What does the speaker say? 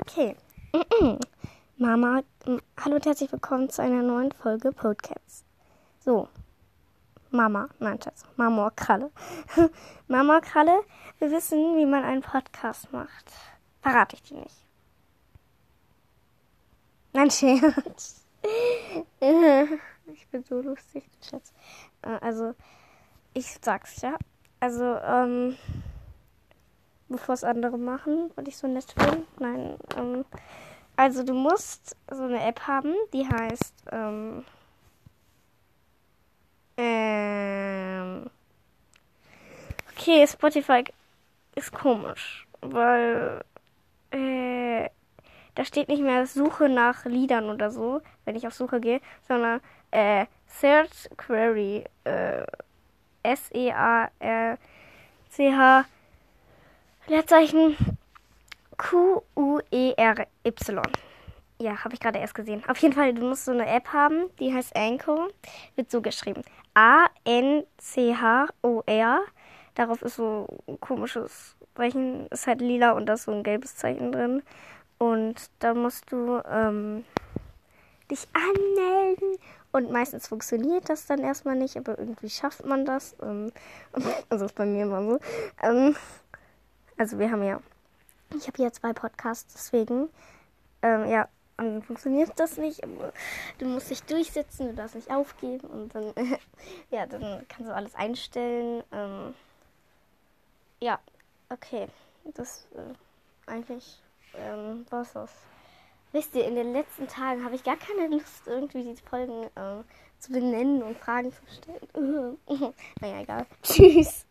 Okay. Mama, hallo und herzlich willkommen zu einer neuen Folge Podcasts. So. Mama, nein, Schatz, Mama Kralle. Mama Kralle, wir wissen, wie man einen Podcast macht. Verrate ich dir nicht. Nein, Scherz. ich bin so lustig, Schatz. Äh, Also, ich sag's ja. Also, ähm, bevor es andere machen, weil ich so nett bin. Nein, ähm, also du musst so eine App haben, die heißt, ähm, ähm, okay, Spotify ist komisch, weil, äh, da steht nicht mehr Suche nach Liedern oder so, wenn ich auf Suche gehe, sondern, äh, Search Query, äh, S-E-A-R-C-H, Leerzeichen Q-U-E-R-Y. Ja, habe ich gerade erst gesehen. Auf jeden Fall, du musst so eine App haben, die heißt Anchor. Wird so geschrieben. A-N-C-H-O-R. Darauf ist so ein komisches Zeichen. Ist halt lila und da ist so ein gelbes Zeichen drin. Und da musst du ähm, dich anmelden. Und meistens funktioniert das dann erstmal nicht, aber irgendwie schafft man das. Ähm, also ist bei mir immer so. Ähm, also wir haben ja, ich habe hier zwei Podcasts, deswegen, ähm, ja, dann funktioniert das nicht, du musst dich durchsetzen, du darfst nicht aufgeben und dann, ja, dann kannst du alles einstellen. Ähm, ja, okay, das äh, eigentlich ähm, war's das. Wisst ihr, in den letzten Tagen habe ich gar keine Lust, irgendwie die Folgen äh, zu benennen und Fragen zu stellen. naja, egal. Tschüss.